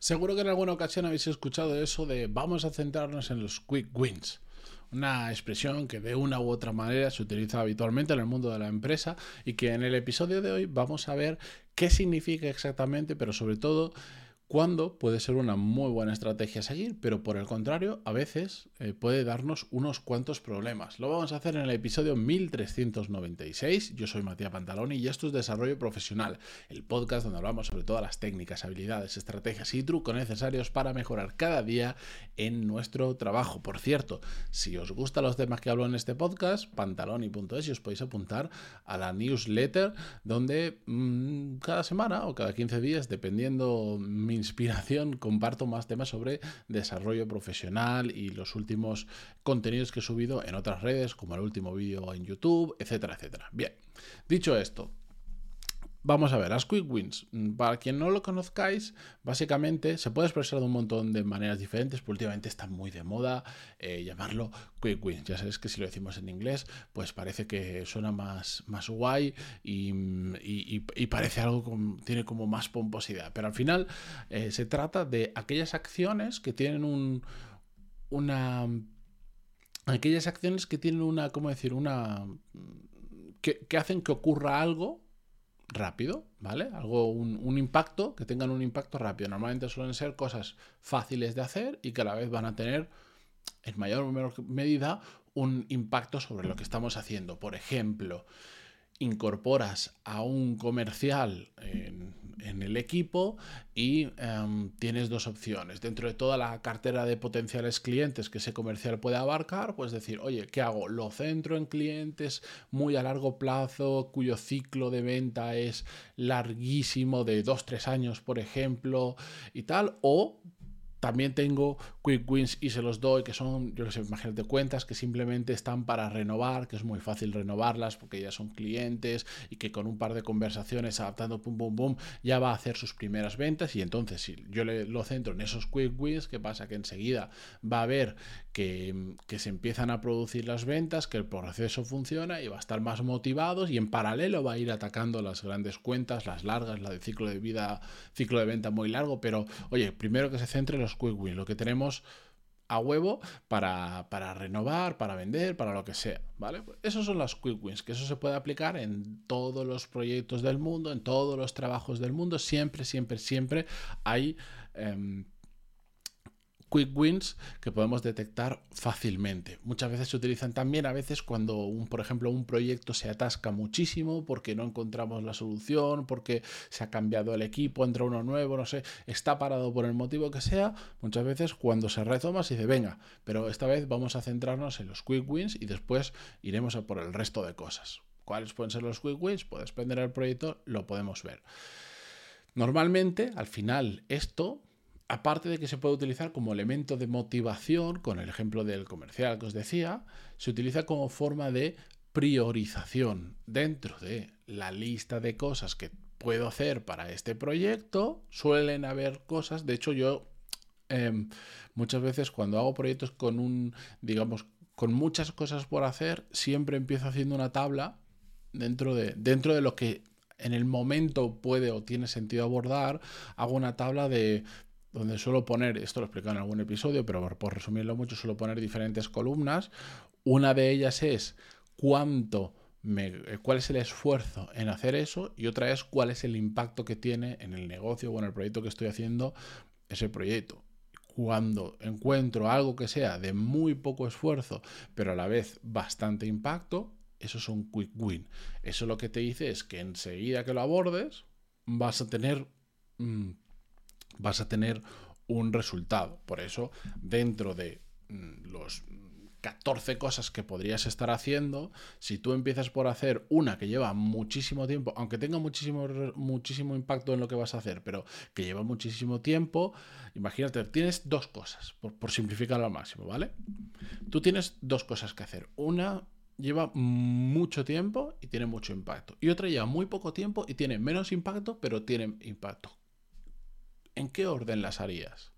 Seguro que en alguna ocasión habéis escuchado eso de vamos a centrarnos en los quick wins. Una expresión que de una u otra manera se utiliza habitualmente en el mundo de la empresa y que en el episodio de hoy vamos a ver qué significa exactamente, pero sobre todo cuando puede ser una muy buena estrategia seguir, pero por el contrario, a veces eh, puede darnos unos cuantos problemas. Lo vamos a hacer en el episodio 1396. Yo soy Matías Pantaloni y esto es Desarrollo Profesional, el podcast donde hablamos sobre todas las técnicas, habilidades, estrategias y trucos necesarios para mejorar cada día en nuestro trabajo. Por cierto, si os gustan los temas que hablo en este podcast, pantaloni.es y os podéis apuntar a la newsletter donde mmm, cada semana o cada 15 días, dependiendo mi inspiración comparto más temas sobre desarrollo profesional y los últimos contenidos que he subido en otras redes, como el último vídeo en YouTube, etcétera, etcétera. Bien, dicho esto, Vamos a ver, las quick wins. Mm, para quien no lo conozcáis, básicamente se puede expresar de un montón de maneras diferentes, pero últimamente está muy de moda eh, llamarlo quick wins. Ya sabéis que si lo decimos en inglés, pues parece que suena más, más guay y, parece algo que tiene como más pomposidad. Pero al final eh, se trata de aquellas acciones que tienen un, una... Aquellas acciones que tienen una, ¿cómo decir? Una... que, que hacen que ocurra algo rápido, ¿vale? Algo, un, impacto, que tengan un impacto rápido. Normalmente suelen ser cosas fáciles de hacer y que a la vez van a tener, en mayor o menor medida, un impacto sobre lo que estamos haciendo. Por ejemplo, incorporas a un comercial en, el equipo y em, tienes dos opciones. Dentro de toda la cartera de potenciales clientes que ese comercial puede abarcar, pues decir, oye, ¿qué hago? ¿Lo centro en clientes muy a largo plazo, cuyo ciclo de venta es larguísimo, de 2-3 años, por ejemplo, y tal? ¿O también tengo quick wins y se los doy, que son, yo que sé, imagínate cuentas que simplemente están para renovar, que es muy fácil renovarlas porque ya son clientes y que con un par de conversaciones adaptando pum pum pum ya va a hacer sus primeras ventas y entonces si yo le, lo centro en esos quick wins, ¿qué pasa? Que enseguida va a ver que, se empiezan a producir las ventas, que el proceso funciona y va a estar más motivados y en paralelo va a ir atacando las grandes cuentas, las largas, la de ciclo de vida, ciclo de venta muy largo, pero oye, primero que se centre en los quick wins, lo que tenemos a huevo para, renovar, para vender, para lo que sea, ¿vale? Esos son las quick wins, que eso se puede aplicar en todos los proyectos del mundo, en todos los trabajos del mundo, siempre, siempre, siempre hay... Em, quick wins que podemos detectar fácilmente. Muchas veces se utilizan también a veces cuando, un, por ejemplo, un proyecto se atasca muchísimo porque no encontramos la solución, porque se ha cambiado el equipo, entra uno nuevo, no sé, está parado por el motivo que sea. Muchas veces cuando se retoma se dice, venga, pero esta vez vamos a centrarnos en los quick wins y después iremos a por el resto de cosas. ¿Cuáles pueden ser los quick wins? Puede depender del proyecto, lo podemos ver. Normalmente, al final, esto aparte de que se puede utilizar como elemento de motivación, con el ejemplo del comercial que os decía, se utiliza como forma de priorización dentro de la lista de cosas que puedo hacer para este proyecto. Suelen haber cosas, de hecho yo em, muchas veces cuando hago proyectos con un, digamos, con muchas cosas por hacer, siempre empiezo haciendo una tabla dentro de, dentro de lo que en el momento puede o tiene sentido abordar, hago una tabla de donde suelo poner, esto lo he explicado en algún episodio, pero por, resumirlo mucho, suelo poner diferentes columnas. Una de ellas es cuánto me, eh, cuál es el esfuerzo en hacer eso y otra es cuál es el impacto que tiene en el negocio o en el proyecto que estoy haciendo ese proyecto. Cuando encuentro algo que sea de muy poco esfuerzo, pero a la vez bastante impacto, eso es un quick win. Eso lo que te dice es que enseguida que lo abordes, vas a tener mm, vas a tener un resultado. Por eso, dentro de mm, los 14 cosas que podrías estar haciendo, si tú empiezas por hacer una que lleva muchísimo tiempo, aunque tenga muchísimo, muchísimo impacto en lo que vas a hacer, pero que lleva muchísimo tiempo, imagínate, tienes dos cosas, por, por simplificarlo al máximo, ¿vale? Tú tienes dos cosas que hacer. Una lleva mucho tiempo y tiene mucho impacto. Y otra lleva muy poco tiempo y tiene menos impacto, pero tiene impacto. ¿En qué orden las harías?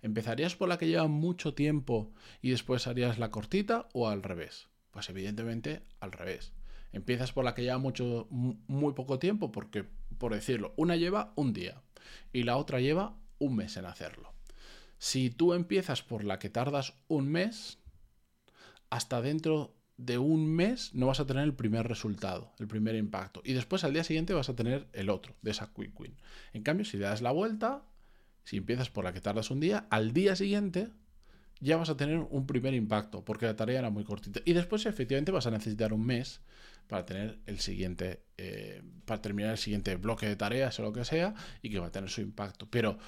¿Empezarías por la que lleva mucho tiempo y después harías la cortita o al revés? Pues evidentemente al revés. Empiezas por la que lleva mucho, muy poco tiempo, porque, por decirlo, una lleva un día y la otra lleva un mes en hacerlo. Si tú empiezas por la que tardas un mes, hasta dentro de un mes no vas a tener el primer resultado, el primer impacto. Y después al día siguiente vas a tener el otro, de esa quick win. En cambio, si le das la vuelta, si empiezas por la que tardas un día, al día siguiente ya vas a tener un primer impacto, porque la tarea era muy cortita. Y después efectivamente vas a necesitar un mes para tener el siguiente, eh, para terminar el siguiente bloque de tareas o lo que sea, y que va a tener su impacto. Pero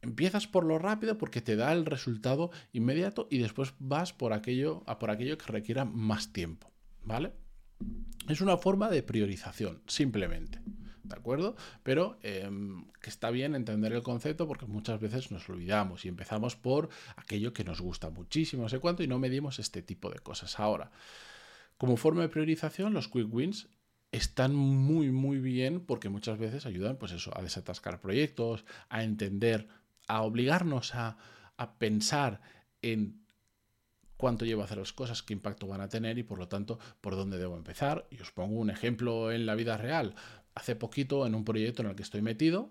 empiezas por lo rápido porque te da el resultado inmediato y después vas por aquello, a por aquello que requiera más tiempo. ¿Vale? Es una forma de priorización, simplemente. ¿De acuerdo? Pero em, que está bien entender el concepto porque muchas veces nos olvidamos y empezamos por aquello que nos gusta muchísimo, no sé cuánto, y no medimos este tipo de cosas. Ahora, como forma de priorización, los quick wins están muy, muy bien porque muchas veces ayudan, pues eso, a desatascar proyectos, a entender, a obligarnos a, a pensar en cuánto llevo a hacer las cosas, qué impacto van a tener y por lo tanto por dónde debo empezar. Y os pongo un ejemplo en la vida real. Hace poquito en un proyecto en el que estoy metido,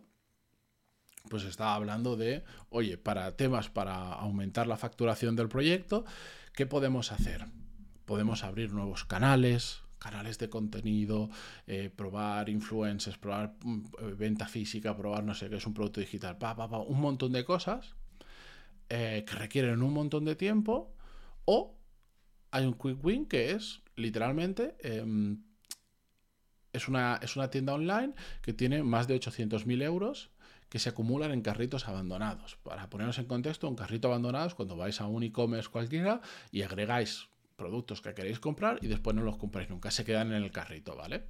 pues estaba hablando de, oye, para temas para aumentar la facturación del proyecto, ¿qué podemos hacer? Podemos abrir nuevos canales, canales de contenido, eh, probar influencers, probar mm, venta física, probar no sé qué es un producto digital, pa, pa, pa, un montón de cosas eh, que requieren un montón de tiempo o hay un quick win que es literalmente... Es una, es una tienda online que tiene más de 800.000 euros que se acumulan en carritos abandonados. Para ponernos en contexto, un carrito abandonado es cuando vais a un e-commerce cualquiera y agregáis productos que queréis comprar y después no los compráis nunca, se quedan en el carrito, ¿vale?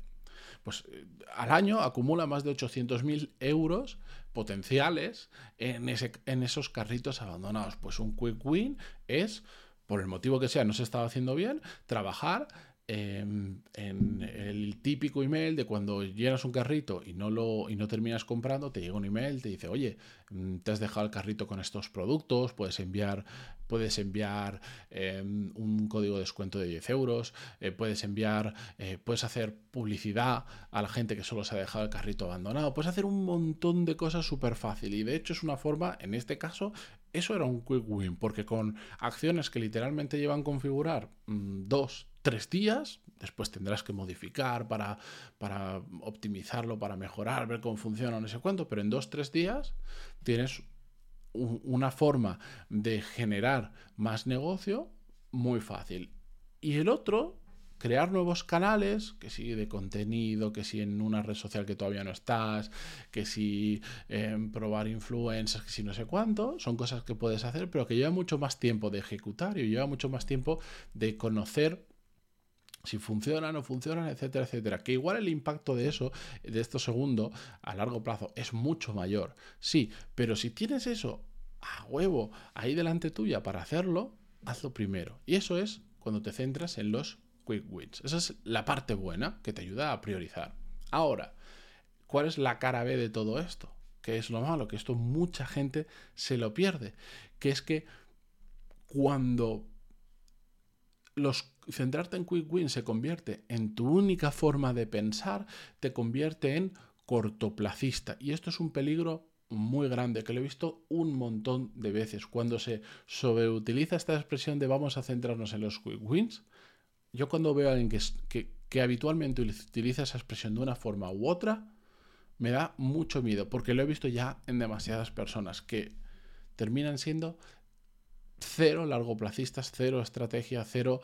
Pues eh, al año acumula más de 800.000 euros potenciales en, ese, en esos carritos abandonados. Pues un quick win es por el motivo que sea, no se estaba haciendo bien, trabajar en, el típico email de cuando llenas un carrito y no, lo, y no terminas comprando, te llega un email, te dice, oye, mm, te has dejado el carrito con estos productos, puedes enviar, puedes enviar em, un código de descuento de 10 euros, eh, puedes enviar, eh, puedes hacer publicidad a la gente que solo se ha dejado el carrito abandonado, puedes hacer un montón de cosas súper fácil y de hecho es una forma, en este caso, eso era un quick win, porque con acciones que literalmente llevan configurar mm, dos, tres días, después tendrás que modificar para, para optimizarlo, para mejorar, ver cómo funciona, no sé cuánto, pero en dos, tres días tienes una forma de generar más negocio muy fácil. Y el otro crear nuevos canales, que si de contenido, que si en una red social que todavía no estás, que si em, probar influencers, que si no sé cuánto, son cosas que puedes hacer, pero que lleva mucho más tiempo de ejecutar y lleva mucho más tiempo de conocer si funcionan o no funcionan, etcétera, etcétera. Que igual el impacto de eso, de esto segundo, a largo plazo, es mucho mayor. Sí, pero si tienes eso a huevo ahí delante tuya para hacerlo, hazlo primero. Y eso es cuando te centras en los quick wins. Esa es la parte buena que te ayuda a priorizar. Ahora, ¿cuál es la cara B de todo esto? Que es lo malo, que esto mucha gente se lo pierde. Que es que cuando los, centrarte en quick wins se convierte en tu única forma de pensar, te convierte en cortoplacista. Y esto es un peligro muy grande que lo he visto un montón de veces. Cuando se sobreutiliza esta expresión de vamos a centrarnos en los quick wins, yo cuando veo a alguien que, que, habitualmente utiliza esa expresión de una forma u otra, me da mucho miedo, porque lo he visto ya en demasiadas personas que terminan siendo cero largoplacistas, cero estrategia, cero,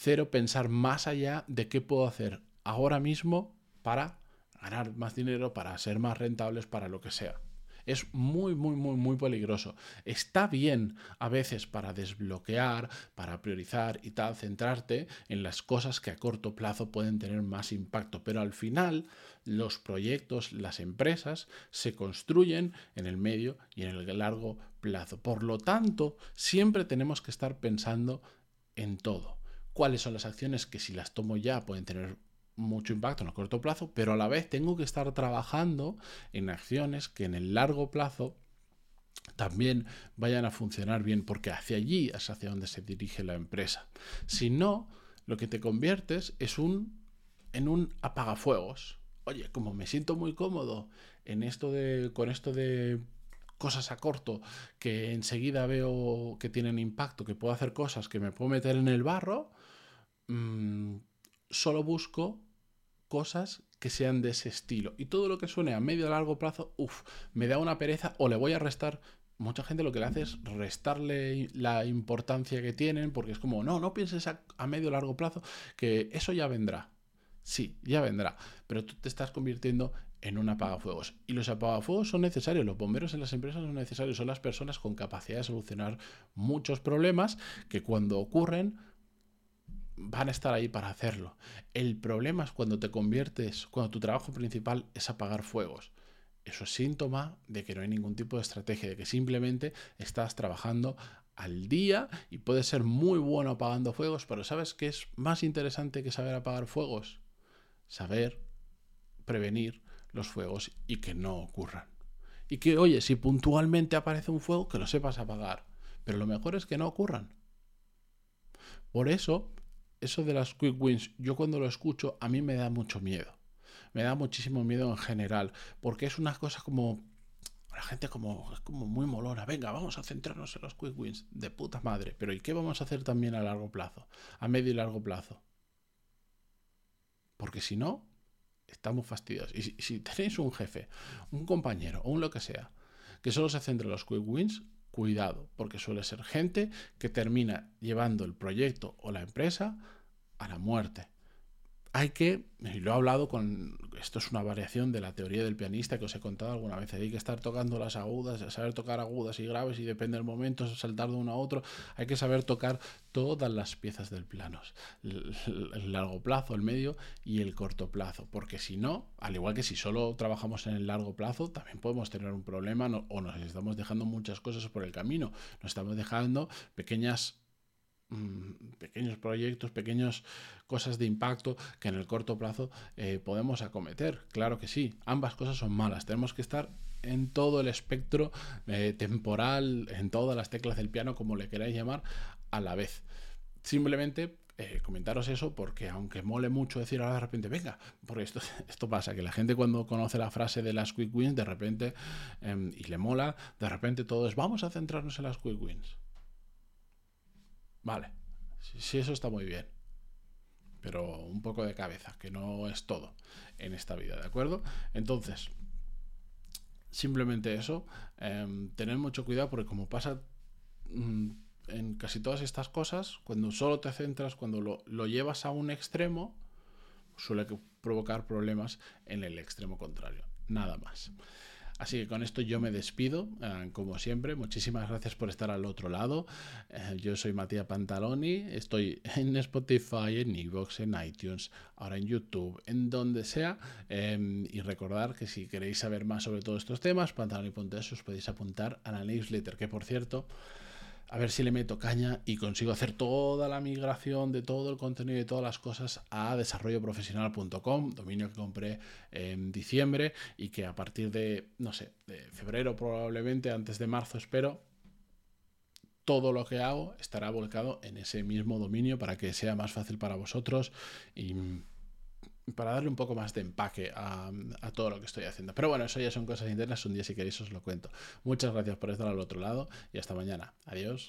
cero pensar más allá de qué puedo hacer ahora mismo para ganar más dinero, para ser más rentables, para lo que sea es muy, muy, muy, muy peligroso. Está bien a veces para desbloquear, para priorizar y tal, centrarte en las cosas que a corto plazo pueden tener más impacto, pero al final los proyectos, las empresas se construyen en el medio y en el largo plazo. Por lo tanto, siempre tenemos que estar pensando en todo. ¿Cuáles son las acciones que si las tomo ya pueden tener mucho impacto en el corto plazo, pero a la vez tengo que estar trabajando en acciones que en el largo plazo también vayan a funcionar bien, porque hacia allí es hacia donde se dirige la empresa. Si no, lo que te conviertes es un en un apagafuegos. Oye, como me siento muy cómodo en esto de con esto de cosas a corto que enseguida veo que tienen impacto, que puedo hacer cosas que me puedo meter en el barro, mm, solo busco cosas que sean de ese estilo. Y todo lo que suene a medio o largo plazo, uff, me da una pereza o le voy a restar. Mucha gente lo que le hace es restarle la importancia que tienen, porque es como, no, no pienses a, a medio o largo plazo, que eso ya vendrá. Sí, ya vendrá, pero tú te estás convirtiendo en un apagafuegos. Y los apagafuegos son necesarios, los bomberos en las empresas son necesarios, son las personas con capacidad de solucionar muchos problemas que cuando ocurren van a estar ahí para hacerlo. El problema es cuando te conviertes, cuando tu trabajo principal es apagar fuegos. Eso es síntoma de que no hay ningún tipo de estrategia, de que simplemente estás trabajando al día y puedes ser muy bueno apagando fuegos, pero ¿sabes qué es más interesante que saber apagar fuegos? saber prevenir los fuegos y que no ocurran. Y que, oye, si puntualmente aparece un fuego, que lo sepas apagar. Pero lo mejor es que no ocurran. Por eso, eso de las quick wins, yo cuando lo escucho, a mí me da mucho miedo. Me da muchísimo miedo en general, porque es una cosa como... La gente como, es como muy molona. Venga, vamos a centrarnos en los quick wins. De puta madre. Pero ¿y qué vamos a hacer también a largo plazo? A medio y largo plazo. Porque si no, estamos fastidiados. Y si, tenéis un jefe, un compañero o un lo que sea, que solo se centra en los quick wins, cuidado, porque suele ser gente que termina llevando el proyecto o la empresa a la muerte. Hay que, y lo he hablado con, esto es una variación de la teoría del pianista que os he contado alguna vez, hay que estar tocando las agudas, saber tocar agudas y graves y depende del momento, saltar de uno a otro, hay que saber tocar todas las piezas del plano, el, largo plazo, el medio y el corto plazo, porque si no, al igual que si solo trabajamos en el largo plazo, también podemos tener un problema o nos estamos dejando muchas cosas por el camino, nos estamos dejando pequeñas Mm, pequeños proyectos, pequeñas cosas de impacto que en el corto plazo eh, podemos acometer. Claro que sí, ambas cosas son malas. Tenemos que estar en todo el espectro eh, temporal, en todas las teclas del piano, como le queráis llamar, a la vez. Simplemente eh, comentaros eso porque aunque mole mucho decir ahora de repente, venga, porque esto, esto pasa, que la gente cuando conoce la frase de las quick wins, de repente, em, y le mola, de repente todo es, vamos a centrarnos en las quick wins. Vale, sí, eso está muy bien. Pero un poco de cabeza, que no es todo en esta vida, ¿de acuerdo? Entonces, simplemente eso, eh, tener mucho cuidado porque como pasa mm, en casi todas estas cosas, cuando solo te centras, cuando lo, lo llevas a un extremo, suele provocar problemas en el extremo contrario. Nada más. Así que con esto yo me despido, eh, como siempre. Muchísimas gracias por estar al otro lado. Eh, yo soy Matías Pantaloni, estoy en Spotify, en Evox, en iTunes, ahora en YouTube, en donde sea. Em, y recordar que si queréis saber más sobre todos estos temas, pantaloni.es os podéis apuntar a la newsletter, que por cierto a ver si le meto caña y consigo hacer toda la migración de todo el contenido y todas las cosas a desarrolloprofesional.com, dominio que compré en diciembre y que a partir de, no sé, de febrero probablemente, antes de marzo espero, todo lo que hago estará volcado en ese mismo dominio para que sea más fácil para vosotros y para darle un poco más de empaque a, todo lo que estoy haciendo. Pero bueno, eso ya son cosas internas, un día si queréis os lo cuento. Muchas gracias por estar al otro lado y hasta mañana. Adiós.